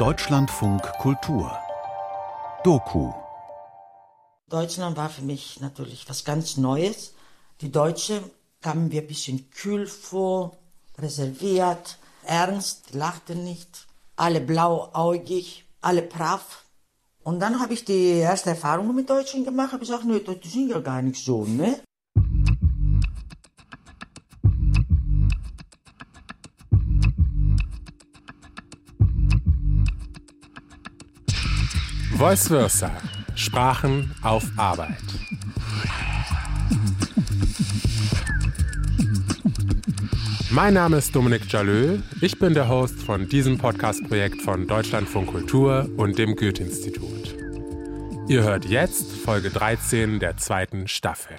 Deutschlandfunk Kultur Doku Deutschland war für mich natürlich was ganz Neues. Die Deutsche kamen wir ein bisschen kühl vor, reserviert, ernst, lachten nicht, alle blauäugig, alle brav. Und dann habe ich die erste Erfahrung mit Deutschen gemacht, habe gesagt, nee, die sind ja gar nicht so, ne? Vice versa. Sprachen auf Arbeit. Mein Name ist Dominik Jalö. Ich bin der Host von diesem Podcast-Projekt von Deutschlandfunk Kultur und dem Goethe-Institut. Ihr hört jetzt Folge 13 der zweiten Staffel.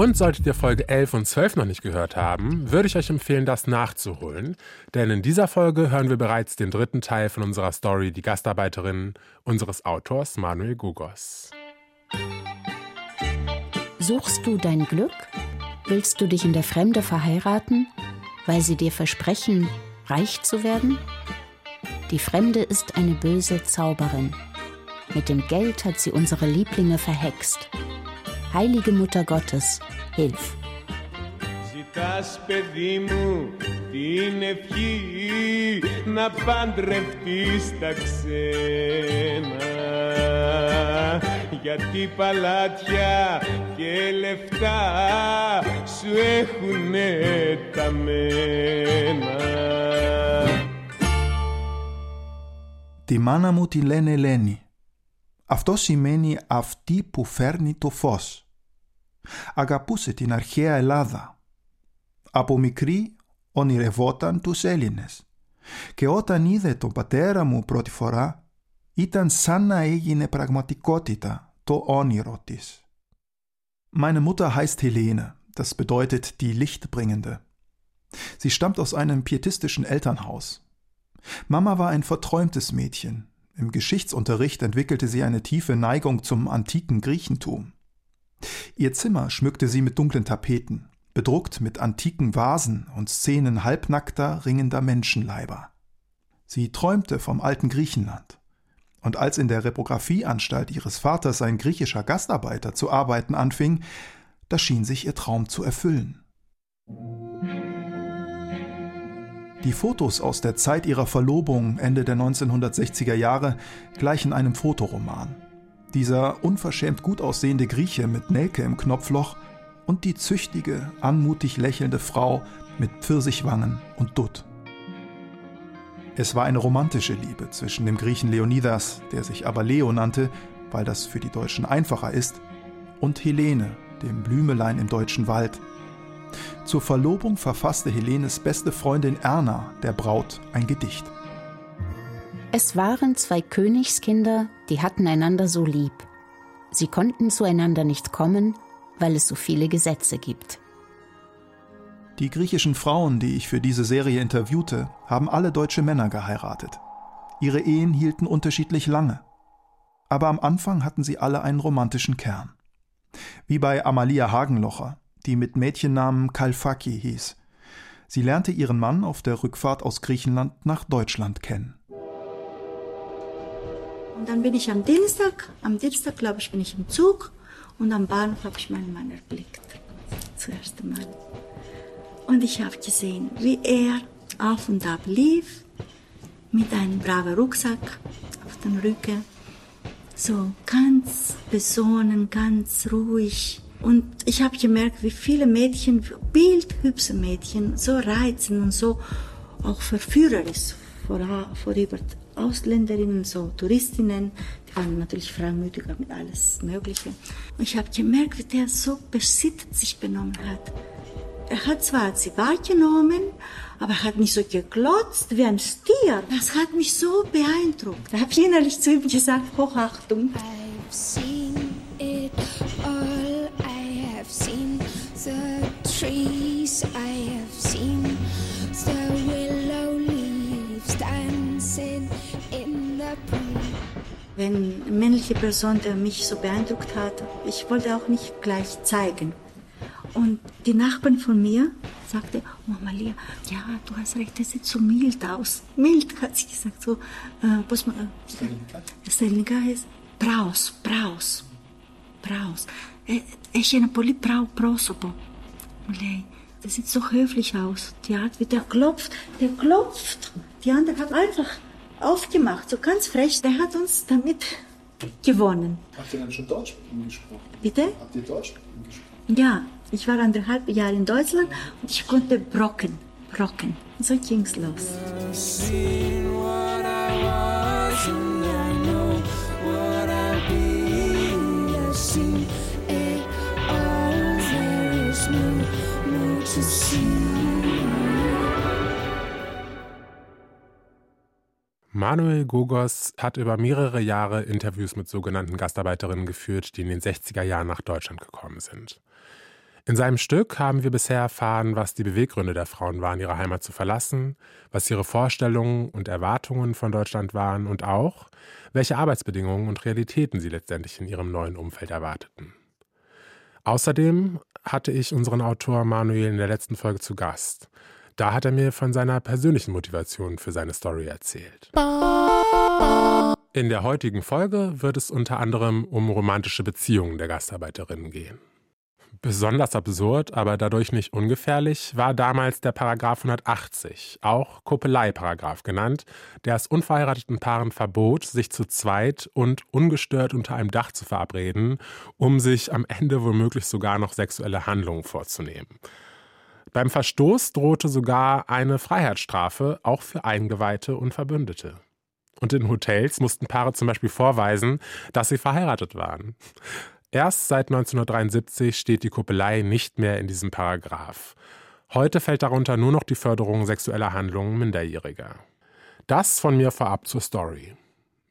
Und solltet ihr Folge 11 und 12 noch nicht gehört haben, würde ich euch empfehlen, das nachzuholen. Denn in dieser Folge hören wir bereits den dritten Teil von unserer Story Die Gastarbeiterin unseres Autors Manuel Gugos. Suchst du dein Glück? Willst du dich in der Fremde verheiraten, weil sie dir versprechen, reich zu werden? Die Fremde ist eine böse Zauberin. Mit dem Geld hat sie unsere Lieblinge verhext. Heilige Mutter Gottes, hilf. Ζητάς παιδί μου την ευχή να παντρευτείς τα ξένα. Γιατί παλάτια και λεφτά σου έχουνε τα μένα. Τη μάνα μου τη λένε Ελένη Αυτό σημαίνει αυτή που φέρνει το φως. Αγαπούσε την αρχαία Ελλάδα. Από μικρή ονειρευόταν τους Έλληνες. Και όταν είδε τον πατέρα μου πρώτη φορά, ήταν σαν να έγινε πραγματικότητα το όνειρο της. Meine Mutter heißt Helene, das bedeutet die Lichtbringende. Sie stammt aus einem pietistischen Elternhaus. Mama war ein verträumtes Mädchen, im Geschichtsunterricht entwickelte sie eine tiefe Neigung zum antiken Griechentum. Ihr Zimmer schmückte sie mit dunklen Tapeten, bedruckt mit antiken Vasen und Szenen halbnackter, ringender Menschenleiber. Sie träumte vom alten Griechenland. Und als in der Reprographieanstalt ihres Vaters ein griechischer Gastarbeiter zu arbeiten anfing, da schien sich ihr Traum zu erfüllen. Die Fotos aus der Zeit ihrer Verlobung Ende der 1960er Jahre gleichen einem Fotoroman. Dieser unverschämt gut aussehende Grieche mit Nelke im Knopfloch und die züchtige, anmutig lächelnde Frau mit Pfirsichwangen und Dutt. Es war eine romantische Liebe zwischen dem Griechen Leonidas, der sich aber Leo nannte, weil das für die Deutschen einfacher ist, und Helene, dem Blümelein im deutschen Wald, zur Verlobung verfasste Helenes beste Freundin Erna der Braut ein Gedicht. Es waren zwei Königskinder, die hatten einander so lieb. Sie konnten zueinander nicht kommen, weil es so viele Gesetze gibt. Die griechischen Frauen, die ich für diese Serie interviewte, haben alle deutsche Männer geheiratet. Ihre Ehen hielten unterschiedlich lange. Aber am Anfang hatten sie alle einen romantischen Kern. Wie bei Amalia Hagenlocher, die mit Mädchennamen Kalfaki hieß. Sie lernte ihren Mann auf der Rückfahrt aus Griechenland nach Deutschland kennen. Und dann bin ich am Dienstag, am Dienstag glaube ich, bin ich im Zug und am Bahnhof habe ich meinen Mann erblickt. Zuerst einmal. Und ich habe gesehen, wie er auf und ab lief mit einem braven Rucksack auf dem Rücken. So ganz besonnen, ganz ruhig. Und ich habe gemerkt, wie viele Mädchen, bildhübsche Mädchen, so reizen und so auch verführerisch vor, vorüber Ausländerinnen, so Touristinnen, die waren natürlich freimütiger mit alles Mögliche. Und ich habe gemerkt, wie der so besittend sich benommen hat. Er hat zwar sie wahrgenommen, aber er hat mich so geglotzt wie ein Stier. Das hat mich so beeindruckt. Da habe ich innerlich zu ihm gesagt, Hochachtung. things I have seen. The willow leaves dancing in the breeze. Wenn eine männliche Person der mich so beeindruckt hat, ich wollte auch nicht gleich zeigen. Und die Nachbarn von mir sagte, oh, Mama Lia, ja, du hast recht, das sieht so mild aus. Mild, hat sie gesagt, so, äh, was man, äh, Selinka heißt braus, braus, braus. Äh, äh, ich é ein na poli brau, das sieht so höflich aus. Die Art, wie der klopft, der klopft. Die andere hat einfach aufgemacht, so ganz frech. Der hat uns damit gewonnen. Habt ihr dann schon Deutsch gesprochen? Bitte? Habt ihr Deutsch gesprochen? Ja, ich war anderthalb Jahre in Deutschland und ich konnte Brocken, Brocken. So ging's los. Manuel Gogos hat über mehrere Jahre Interviews mit sogenannten Gastarbeiterinnen geführt, die in den 60er Jahren nach Deutschland gekommen sind. In seinem Stück haben wir bisher erfahren, was die Beweggründe der Frauen waren, ihre Heimat zu verlassen, was ihre Vorstellungen und Erwartungen von Deutschland waren und auch, welche Arbeitsbedingungen und Realitäten sie letztendlich in ihrem neuen Umfeld erwarteten. Außerdem hatte ich unseren Autor Manuel in der letzten Folge zu Gast. Da hat er mir von seiner persönlichen Motivation für seine Story erzählt. In der heutigen Folge wird es unter anderem um romantische Beziehungen der Gastarbeiterinnen gehen. Besonders absurd, aber dadurch nicht ungefährlich, war damals der Paragraph 180, auch Koppelei-Paragraph genannt, der es unverheirateten Paaren verbot, sich zu zweit und ungestört unter einem Dach zu verabreden, um sich am Ende womöglich sogar noch sexuelle Handlungen vorzunehmen. Beim Verstoß drohte sogar eine Freiheitsstrafe, auch für Eingeweihte und Verbündete. Und in Hotels mussten Paare zum Beispiel vorweisen, dass sie verheiratet waren. Erst seit 1973 steht die Kuppelei nicht mehr in diesem Paragraph. Heute fällt darunter nur noch die Förderung sexueller Handlungen Minderjähriger. Das von mir vorab zur Story.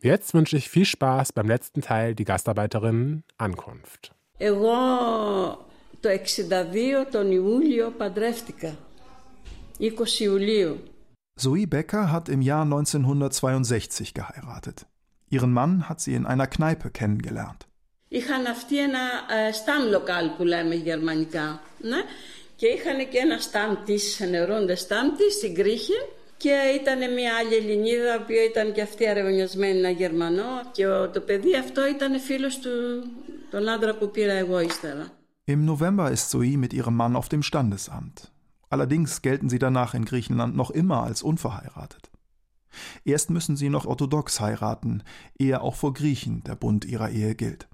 Jetzt wünsche ich viel Spaß beim letzten Teil, die Gastarbeiterinnen Ankunft. Ewa. Το 62 τον Ιούλιο παντρεύτηκα. 20 Ιουλίου. Zoe Becker hat im Jahr 1962 geheiratet. Ihren Mann hat sie in einer Kneipe kennengelernt. Είχαν αυτοί ένα ε, stam lokal που λέμε γερμανικά. Ναι. Και είχαν και ένα stam της, νερόντε stam της στην Κρήχη. Και ήταν μια άλλη Ελληνίδα, που ήταν και αυτή αρεβωνιασμένη ένα Γερμανό. Και ο, το παιδί αυτό ήταν φίλος του, τον άντρα που πήρα εγώ ύστερα. Im November ist Zoe mit ihrem Mann auf dem Standesamt. Allerdings gelten sie danach in Griechenland noch immer als unverheiratet. Erst müssen sie noch orthodox heiraten, ehe auch vor Griechen der Bund ihrer Ehe gilt.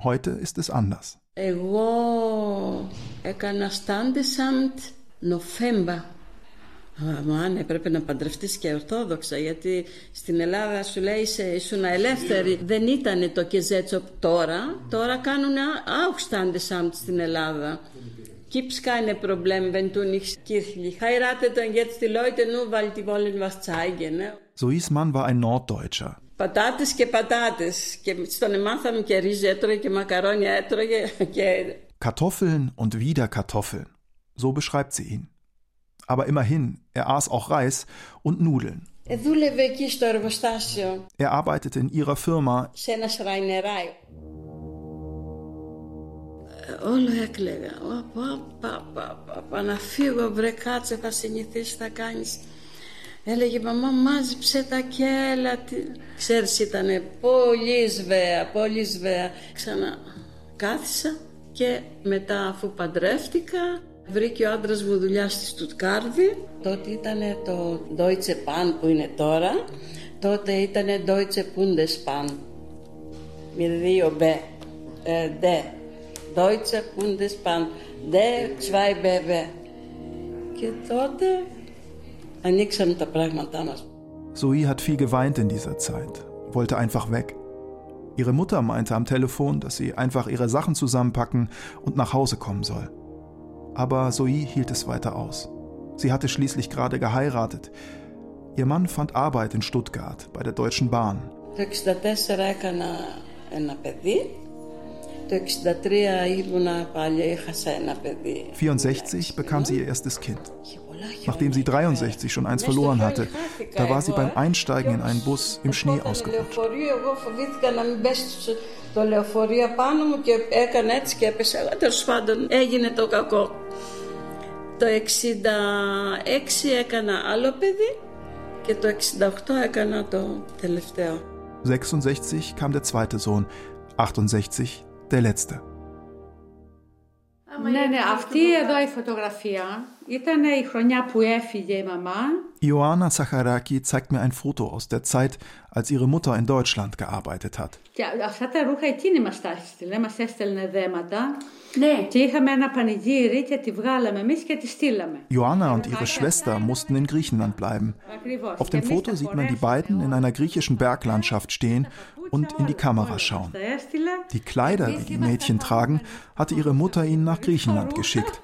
Heute ist es anders. Εγώ έκανα στάντισαντ Νοφέμπα. Αμάν, έπρεπε να παντρευτείς και ορθόδοξα, γιατί στην Ελλάδα σου λέει είσαι, ήσουν ελεύθερη. Δεν ήταν το κεζέτσοπ τώρα. Τώρα κάνουν auch Standesamt στην Ελλάδα. Gibt's keine Problem, wenn du nicht kirchlich heiratet und jetzt die Leute nur, weil die wollen was zeigen. Ne? Zoes Mann war ein Norddeutscher. Πατάτες και πατάτες. Και στον μάθαμε και ρύζι έτρωγε και μακαρόνια έτρωγε και Kartoffeln und wieder Kartoffeln. So beschreibt sie ihn. Aber immerhin, er aß auch Reis und Nudeln. Ε, δούλευε εκεί στο εργοστάσιο, Er arbeitete in ihrer Firma, σε ένα σραϊνεράι. Ε, Όλο έκλαιγα. Ω, πα, πα, πα, πα, πα, να φύγω, βρε κάτσε, θα συνηθίσει, θα κάνεις. Έλεγε μαμά μάζεψε τα και έλα. τι». Ξέρεις ήταν πολύ σβαία, πολύ σβαία. Ξανά κάθισα και μετά αφού παντρεύτηκα βρήκε ο άντρας μου δουλειά στη Στουτκάρδη. Τότε ήταν το Deutsche Bahn που είναι τώρα. Τότε ήταν Deutsche Bundesbahn. Με δύο μπε. Ε, δε. Deutsche Bundesbahn. Δε, zwei BB. Και τότε ανοίξαμε τα πράγματά μας. Zoe hat viel geweint in dieser Zeit, wollte einfach weg. Ihre Mutter meinte am Telefon, dass sie einfach ihre Sachen zusammenpacken und nach Hause kommen soll. Aber Zoe hielt es weiter aus. Sie hatte schließlich gerade geheiratet. Ihr Mann fand Arbeit in Stuttgart bei der Deutschen Bahn. Το 64 έκανα ένα παιδί. Το 63 ήμουνα πάλι, έχασα ένα παιδί. 64 bekam sie ihr erstes Kind. Είχε πολλά Nachdem sie 63 schon eins verloren hatte, da war sie beim Einsteigen in einen Bus im Schnee Το ausgerutscht. λεωφορείο, εγώ φοβήθηκα να μην πέσει στο- το λεωφορείο πάνω μου και έκανα έτσι και έπεσα. Αλλά τέλο πάντων έγινε το κακό. Το 66 έκανα άλλο παιδί και το 68 έκανα το τελευταίο. 66 kam der zweite Sohn, 68 der letzte. Ναι, ναι, αυτή εδώ η φωτογραφία ήταν η χρονιά που έφυγε η μαμά. Ioana Zacharaki zeigt mir ein Foto aus der Zeit, als ihre Mutter in Deutschland gearbeitet hat. Και αυτά τα ρούχα εκείνη μας τα έστειλε, μας έστελνε δέματα. Ναι. Και είχαμε ένα πανηγύρι και τη βγάλαμε εμείς και τη στείλαμε. Joanna und ihre Schwester mussten in Griechenland bleiben. Ακριβώς. Auf Και dem εμείς Foto τα sieht man die φορέσαμε beiden in einer griechischen Berglandschaft stehen und in die Kamera schauen. Τα έστειλε. Die Kleider, die die Mädchen tragen, hatte ihre Mutter ihnen nach Griechenland geschickt.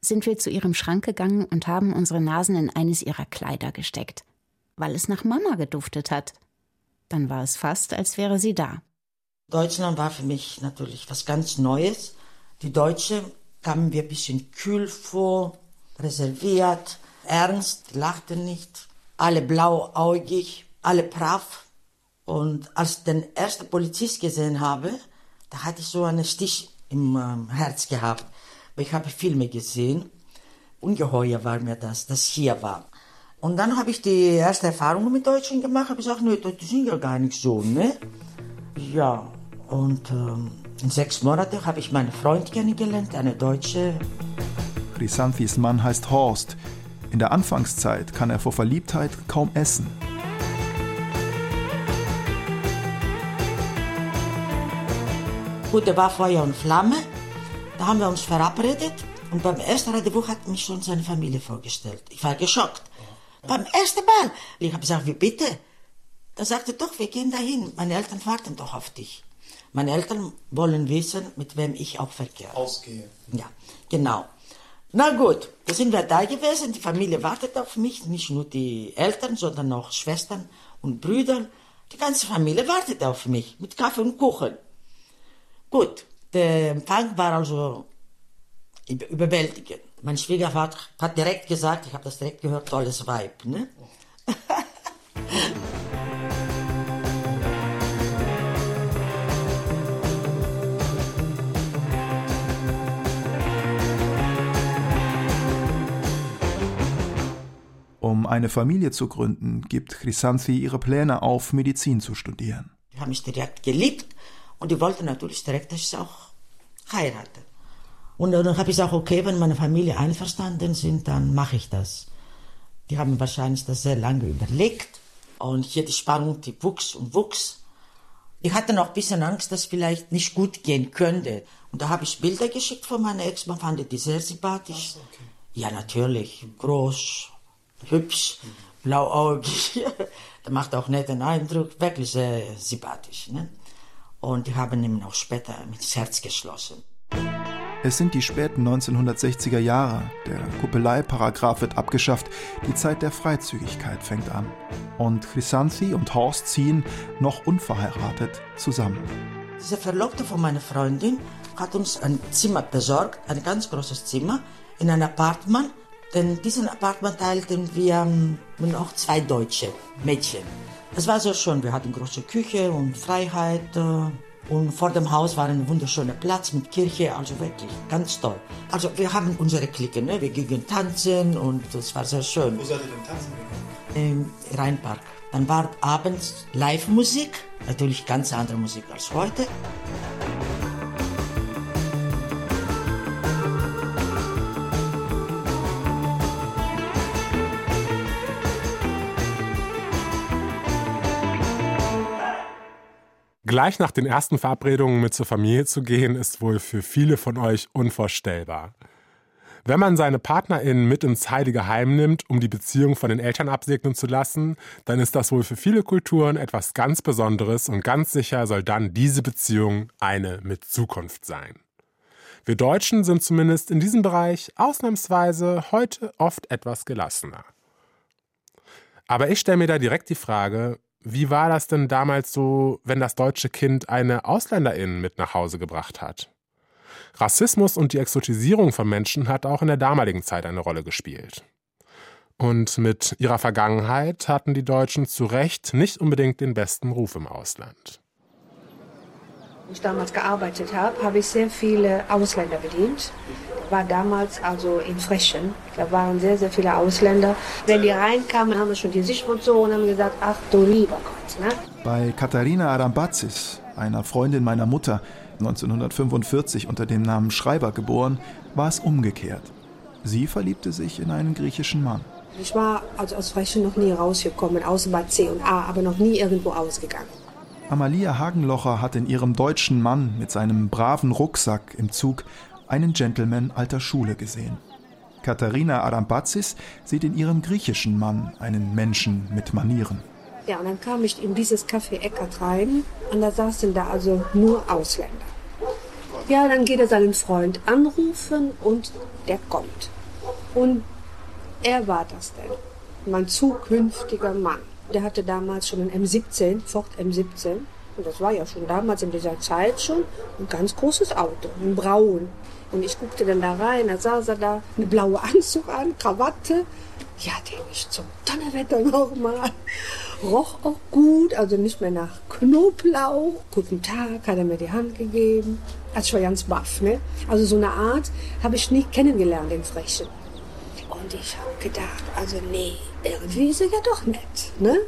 sind wir zu ihrem Schrank gegangen und haben unsere Nasen in eines ihrer Kleider gesteckt, weil es nach Mama geduftet hat. Dann war es fast, als wäre sie da. Deutschland war für mich natürlich was ganz Neues. Die Deutsche kamen mir ein bisschen kühl vor, reserviert, ernst, lachten nicht, alle blauäugig, alle brav. Und als ich den ersten Polizist gesehen habe, da hatte ich so einen Stich im ähm, Herz gehabt. Ich habe Filme gesehen. Ungeheuer war mir das, das hier war. Und dann habe ich die erste Erfahrung mit Deutschen gemacht, habe gesagt, nö, die sind ja gar nicht so, ne? Ja, und ähm, in sechs Monaten habe ich meinen Freund kennengelernt, eine Deutsche. Chrysanthis Mann heißt Horst. In der Anfangszeit kann er vor Verliebtheit kaum essen. Gut, er war Feuer und Flamme. Da haben wir uns verabredet und beim ersten Rendezvous hat mich schon seine Familie vorgestellt. Ich war geschockt. Beim ersten Mal. Ich habe gesagt, wie bitte? Da sagte er, doch, wir gehen dahin. Meine Eltern warten doch auf dich. Meine Eltern wollen wissen, mit wem ich auch verkehre. Ausgehe. Ja, genau. Na gut, da sind wir da gewesen. Die Familie wartet auf mich, nicht nur die Eltern, sondern auch Schwestern und Brüder. Die ganze Familie wartet auf mich mit Kaffee und Kuchen. Gut, der Empfang war also über- überwältigend. Mein Schwiegervater hat direkt gesagt, ich habe das direkt gehört, tolles Weib. Ne? Um eine Familie zu gründen, gibt Chrysanthi ihre Pläne auf, Medizin zu studieren. Die haben mich direkt geliebt und die wollten natürlich direkt, dass ich auch heirate. Und dann habe ich gesagt, okay, wenn meine Familie einverstanden sind, dann mache ich das. Die haben wahrscheinlich das sehr lange überlegt und hier die Spannung, die wuchs und wuchs. Ich hatte noch ein bisschen Angst, dass vielleicht nicht gut gehen könnte. Und da habe ich Bilder geschickt von meiner Ex-Mann, fand die sehr sympathisch. Ja, natürlich, groß, hübsch, blauäugig. Der macht auch netten Eindruck, wirklich sehr sympathisch. Ne? Und die haben ihm auch später mit Herz geschlossen. Es sind die späten 1960er Jahre. Der Kuppeleieparagraph wird abgeschafft. Die Zeit der Freizügigkeit fängt an. Und Chrysanthi und Horst ziehen, noch unverheiratet, zusammen. Dieser Verlobte von meiner Freundin hat uns ein Zimmer besorgt, ein ganz großes Zimmer, in ein Apartment. Denn diesen Apartment teilten wir ähm, noch zwei deutsche Mädchen. Es war sehr schön. Wir hatten große Küche und Freiheit. Äh, und vor dem Haus war ein wunderschöner Platz mit Kirche, also wirklich ganz toll. Also wir haben unsere Clique, ne? wir gingen tanzen und es war sehr schön. Wo seid ihr denn tanzen gegangen? Im Rheinpark. Dann war abends Live-Musik, natürlich ganz andere Musik als heute. Gleich nach den ersten Verabredungen mit zur Familie zu gehen, ist wohl für viele von euch unvorstellbar. Wenn man seine PartnerInnen mit ins Heilige Heim nimmt, um die Beziehung von den Eltern absegnen zu lassen, dann ist das wohl für viele Kulturen etwas ganz Besonderes und ganz sicher soll dann diese Beziehung eine mit Zukunft sein. Wir Deutschen sind zumindest in diesem Bereich ausnahmsweise heute oft etwas gelassener. Aber ich stelle mir da direkt die Frage, wie war das denn damals so, wenn das deutsche Kind eine Ausländerin mit nach Hause gebracht hat? Rassismus und die Exotisierung von Menschen hat auch in der damaligen Zeit eine Rolle gespielt. Und mit ihrer Vergangenheit hatten die Deutschen zu Recht nicht unbedingt den besten Ruf im Ausland. Ich damals gearbeitet habe, habe ich sehr viele Ausländer bedient. War damals also in Frechen. Da waren sehr, sehr viele Ausländer. Wenn die reinkamen, haben wir schon die Sicht und so und haben gesagt, ach du lieber Gott. Ne? Bei Katharina Arambazis, einer Freundin meiner Mutter, 1945 unter dem Namen Schreiber geboren, war es umgekehrt. Sie verliebte sich in einen griechischen Mann. Ich war also aus Frechen noch nie rausgekommen, außer bei C und A, aber noch nie irgendwo ausgegangen. Amalia Hagenlocher hat in ihrem deutschen Mann mit seinem braven Rucksack im Zug einen Gentleman alter Schule gesehen. Katharina Arambazis sieht in ihrem griechischen Mann einen Menschen mit Manieren. Ja, und dann kam ich in dieses Café Eckert rein und da saßen da also nur Ausländer. Ja, dann geht er seinen Freund anrufen und der kommt. Und er war das denn, mein zukünftiger Mann. Der hatte damals schon einen M17, Ford M17. Und das war ja schon damals in dieser Zeit schon ein ganz großes Auto, ein Braun. Und ich guckte dann da rein, da saß er da, eine blaue Anzug an, Krawatte. Ja, denke ich, zum Donnerwetter nochmal. Roch auch gut, also nicht mehr nach Knoblauch. Guten Tag, hat er mir die Hand gegeben. Also ich war ganz baff, ne? Also so eine Art habe ich nie kennengelernt in Frechen. Und ich habe gedacht, also nee, irgendwie ist er ja doch nett, ne?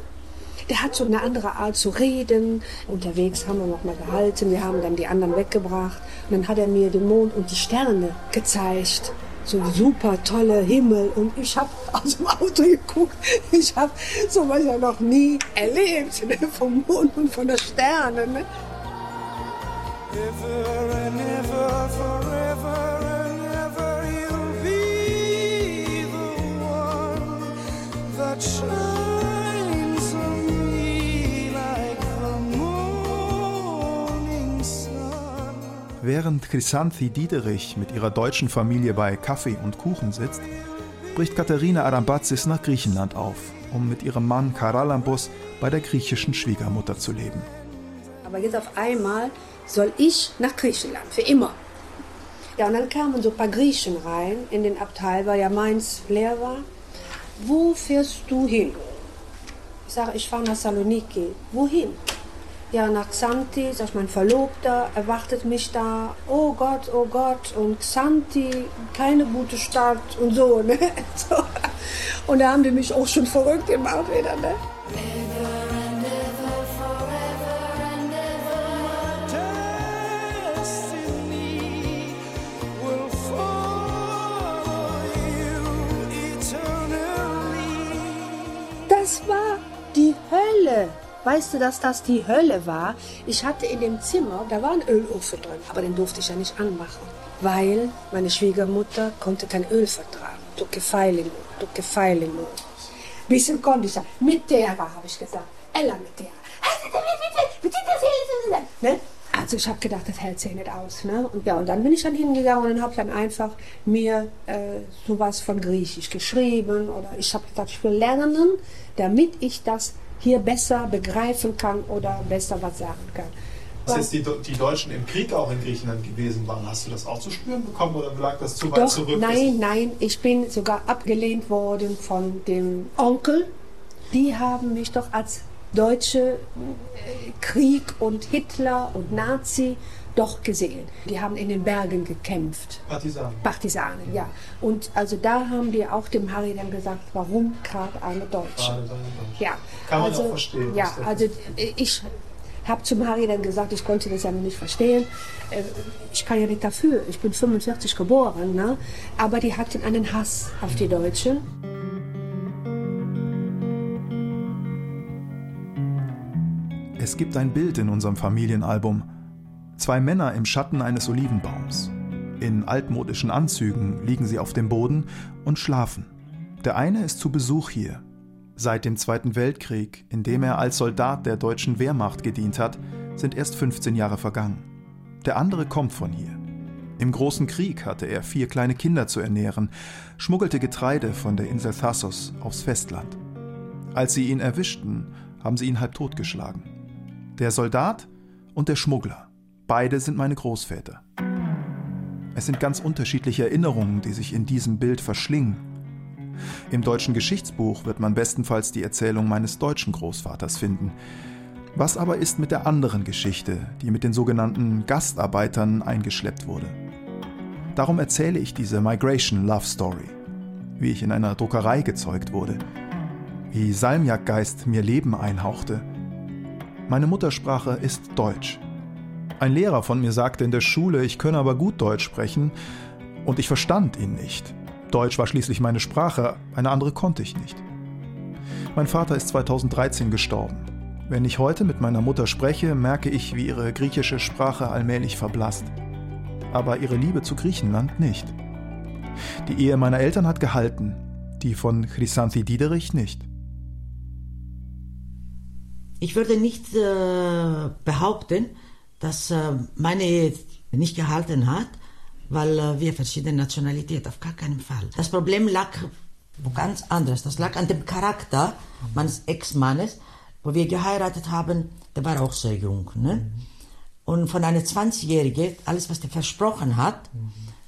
Der hat so eine andere Art zu reden. Unterwegs haben wir noch mal gehalten, wir haben dann die anderen weggebracht. Und dann hat er mir den Mond und die Sterne gezeigt. So super tolle Himmel. Und ich habe aus dem Auto geguckt. Ich habe sowas ja noch nie erlebt. Ne? Vom Mond und von den Sternen. Ne? Ever and ever, forever Während Chrysanthi Diederich mit ihrer deutschen Familie bei Kaffee und Kuchen sitzt, bricht Katharina Arambazis nach Griechenland auf, um mit ihrem Mann Karalambos bei der griechischen Schwiegermutter zu leben. Aber jetzt auf einmal soll ich nach Griechenland, für immer. Ja, und dann kamen so ein paar Griechen rein in den Abteil, weil ja Mainz leer war. Wo fährst du hin? Ich sage, ich fahre nach Saloniki. Wohin? Ja, nach Xanthi, sag ich, mein Verlobter erwartet mich da. Oh Gott, oh Gott. Und Xanthi, keine gute Stadt und so, ne? So. Und da haben die mich auch schon verrückt gemacht wieder, ne? War die Hölle. Weißt du, dass das die Hölle war? Ich hatte in dem Zimmer, da war ein Ölofen drin, aber den durfte ich ja nicht anmachen, weil meine Schwiegermutter konnte kein Öl vertragen. Du gefeile nur, du nur. Bisschen konnte ich ja. Mit der war, habe ich gesagt. Ella mit der. Ne? Also ich habe gedacht, das hält sich nicht aus. Ne? Und ja, und dann bin ich dann hingegangen und habe dann einfach mir äh, sowas von Griechisch geschrieben oder ich habe gesagt, ich will lernen, damit ich das hier besser begreifen kann oder besser was sagen kann. Als jetzt die, die Deutschen im Krieg auch in Griechenland gewesen waren, hast du das auch zu spüren bekommen oder lag das zu weit Doch, zurück? nein, nein, ich bin sogar abgelehnt worden von dem Onkel. Die haben mich doch als deutsche äh, Krieg und Hitler und Nazi doch gesehen. Die haben in den Bergen gekämpft. Partisanen. Partisanen, ja. Und also da haben die auch dem Harry dann gesagt, warum gerade eine Deutsche? Gerade deine Deutsche. Ja, Kann man also, auch verstehen, Ja, also ich habe zum Harry dann gesagt, ich konnte das ja noch nicht verstehen. Äh, Ich kann ja nicht dafür. Ich bin 45 geboren, ne? Aber die hatten einen Hass auf die Deutschen. Es gibt ein Bild in unserem Familienalbum. Zwei Männer im Schatten eines Olivenbaums. In altmodischen Anzügen liegen sie auf dem Boden und schlafen. Der eine ist zu Besuch hier. Seit dem Zweiten Weltkrieg, in dem er als Soldat der deutschen Wehrmacht gedient hat, sind erst 15 Jahre vergangen. Der andere kommt von hier. Im Großen Krieg hatte er vier kleine Kinder zu ernähren, schmuggelte Getreide von der Insel Thassos aufs Festland. Als sie ihn erwischten, haben sie ihn halb totgeschlagen. Der Soldat und der Schmuggler, beide sind meine Großväter. Es sind ganz unterschiedliche Erinnerungen, die sich in diesem Bild verschlingen. Im deutschen Geschichtsbuch wird man bestenfalls die Erzählung meines deutschen Großvaters finden. Was aber ist mit der anderen Geschichte, die mit den sogenannten Gastarbeitern eingeschleppt wurde? Darum erzähle ich diese Migration Love Story, wie ich in einer Druckerei gezeugt wurde, wie Salmiakgeist mir Leben einhauchte. Meine Muttersprache ist Deutsch. Ein Lehrer von mir sagte in der Schule, ich könne aber gut Deutsch sprechen, und ich verstand ihn nicht. Deutsch war schließlich meine Sprache, eine andere konnte ich nicht. Mein Vater ist 2013 gestorben. Wenn ich heute mit meiner Mutter spreche, merke ich, wie ihre griechische Sprache allmählich verblasst. Aber ihre Liebe zu Griechenland nicht. Die Ehe meiner Eltern hat gehalten, die von Chrysanthi Diederich nicht. Ich würde nicht äh, behaupten, dass äh, meine Ehe nicht gehalten hat, weil äh, wir verschiedene Nationalitäten, auf gar keinen Fall. Das Problem lag wo ganz anderes. Das lag an dem Charakter meines Ex-Mannes, wo wir geheiratet haben, der war auch sehr jung. Ne? Und von einer 20-Jährigen, alles was der versprochen hat,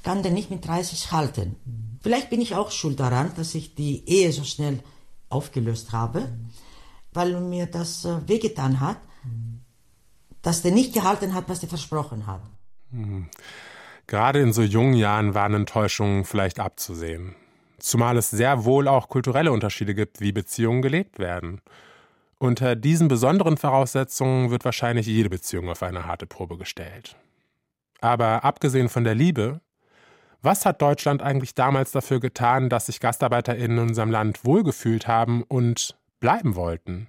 kann der nicht mit 30 halten. Vielleicht bin ich auch schuld daran, dass ich die Ehe so schnell aufgelöst habe, weil mir das äh, wehgetan hat, dass der nicht gehalten hat, was der versprochen hat. Hm. Gerade in so jungen Jahren waren Enttäuschungen vielleicht abzusehen. Zumal es sehr wohl auch kulturelle Unterschiede gibt, wie Beziehungen gelebt werden. Unter diesen besonderen Voraussetzungen wird wahrscheinlich jede Beziehung auf eine harte Probe gestellt. Aber abgesehen von der Liebe, was hat Deutschland eigentlich damals dafür getan, dass sich GastarbeiterInnen in unserem Land wohlgefühlt haben und bleiben wollten?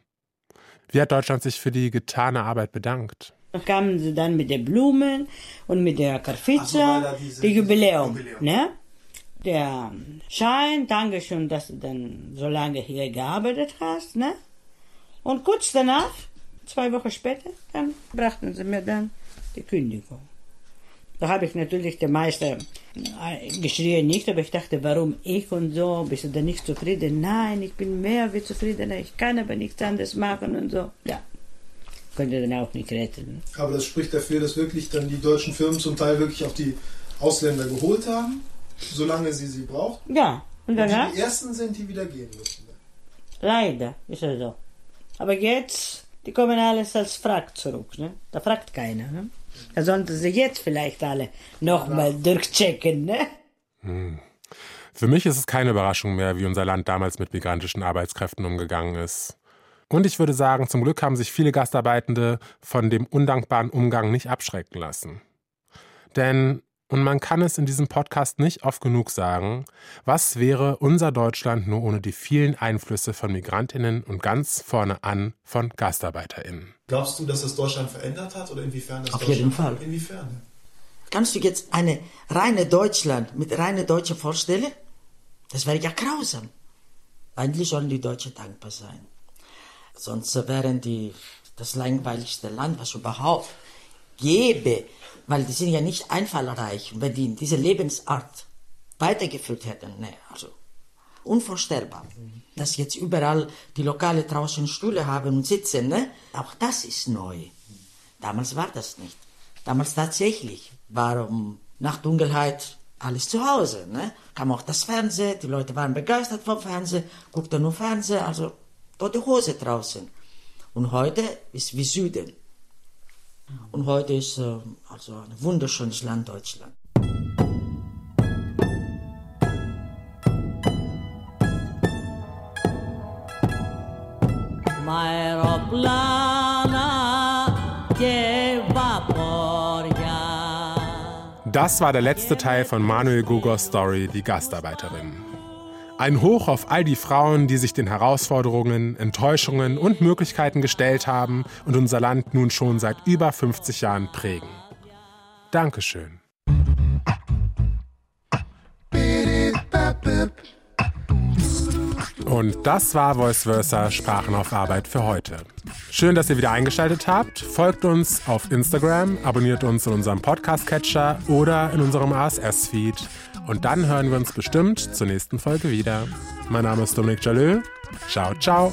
Wie hat Deutschland sich für die getane Arbeit bedankt? Da kamen sie dann mit den Blumen und mit der Karfitze, die Jubiläum, ne? Der Schein, danke schön, dass du dann so lange hier gearbeitet hast, ne? Und kurz danach, zwei Wochen später, dann brachten sie mir dann die Kündigung. Da habe ich natürlich der Meister geschrien nicht, aber ich dachte, warum ich und so, bist du denn nicht zufrieden? Nein, ich bin mehr wie zufrieden, ich kann aber nichts anderes machen und so. Ja, konnte dann auch nicht retten. Aber das spricht dafür, dass wirklich dann die deutschen Firmen zum Teil wirklich auch die Ausländer geholt haben, solange sie sie brauchten. Ja, und Und danach? die, die ersten sind, die wieder gehen müssen. Leider ist es so. Aber jetzt, die kommen alles als Frack zurück, ne? Da fragt keiner, ne? Da sollten sie jetzt vielleicht alle nochmal durchchecken, ne? Hm. Für mich ist es keine Überraschung mehr, wie unser Land damals mit migrantischen Arbeitskräften umgegangen ist. Und ich würde sagen, zum Glück haben sich viele Gastarbeitende von dem undankbaren Umgang nicht abschrecken lassen. Denn, und man kann es in diesem Podcast nicht oft genug sagen, was wäre unser Deutschland nur ohne die vielen Einflüsse von Migrantinnen und ganz vorne an von Gastarbeiterinnen? Glaubst du, dass das Deutschland verändert hat oder inwiefern das Auf Deutschland jeden Fall. Inwiefern? Kannst du jetzt eine reine Deutschland mit reine Deutsche vorstellen? Das wäre ja grausam. Eigentlich sollen die Deutschen dankbar sein. Sonst wären die das langweiligste Land, was überhaupt gäbe. Weil die sind ja nicht einfallreich. Wenn die diese Lebensart weitergeführt hätten, ne, also unvorstellbar. Dass jetzt überall die Lokale draußen Stühle haben und sitzen, ne? Auch das ist neu. Damals war das nicht. Damals tatsächlich war um, nach Dunkelheit alles zu Hause. Ne? Kam auch das Fernsehen, die Leute waren begeistert vom Fernsehen, guckten nur Fernsehen, also tote Hose draußen. Und heute ist wie Süden. Und heute ist äh, also ein wunderschönes Land Deutschland. Μα αεροπλάνα και βαπόρια Das war der letzte Teil von Manuel Gogos Story, die Gastarbeiterin. Ein Hoch auf all die Frauen, die sich den Herausforderungen, Enttäuschungen und Möglichkeiten gestellt haben und unser Land nun schon seit über 50 Jahren prägen. Dankeschön. Und das war Voice Versa Sprachen auf Arbeit für heute. Schön, dass ihr wieder eingeschaltet habt. Folgt uns auf Instagram, abonniert uns in unserem Podcast-Catcher oder in unserem ASS-Feed. Und dann hören wir uns bestimmt zur nächsten Folge wieder. Mein Name ist Dominik Jalö. Ciao, ciao.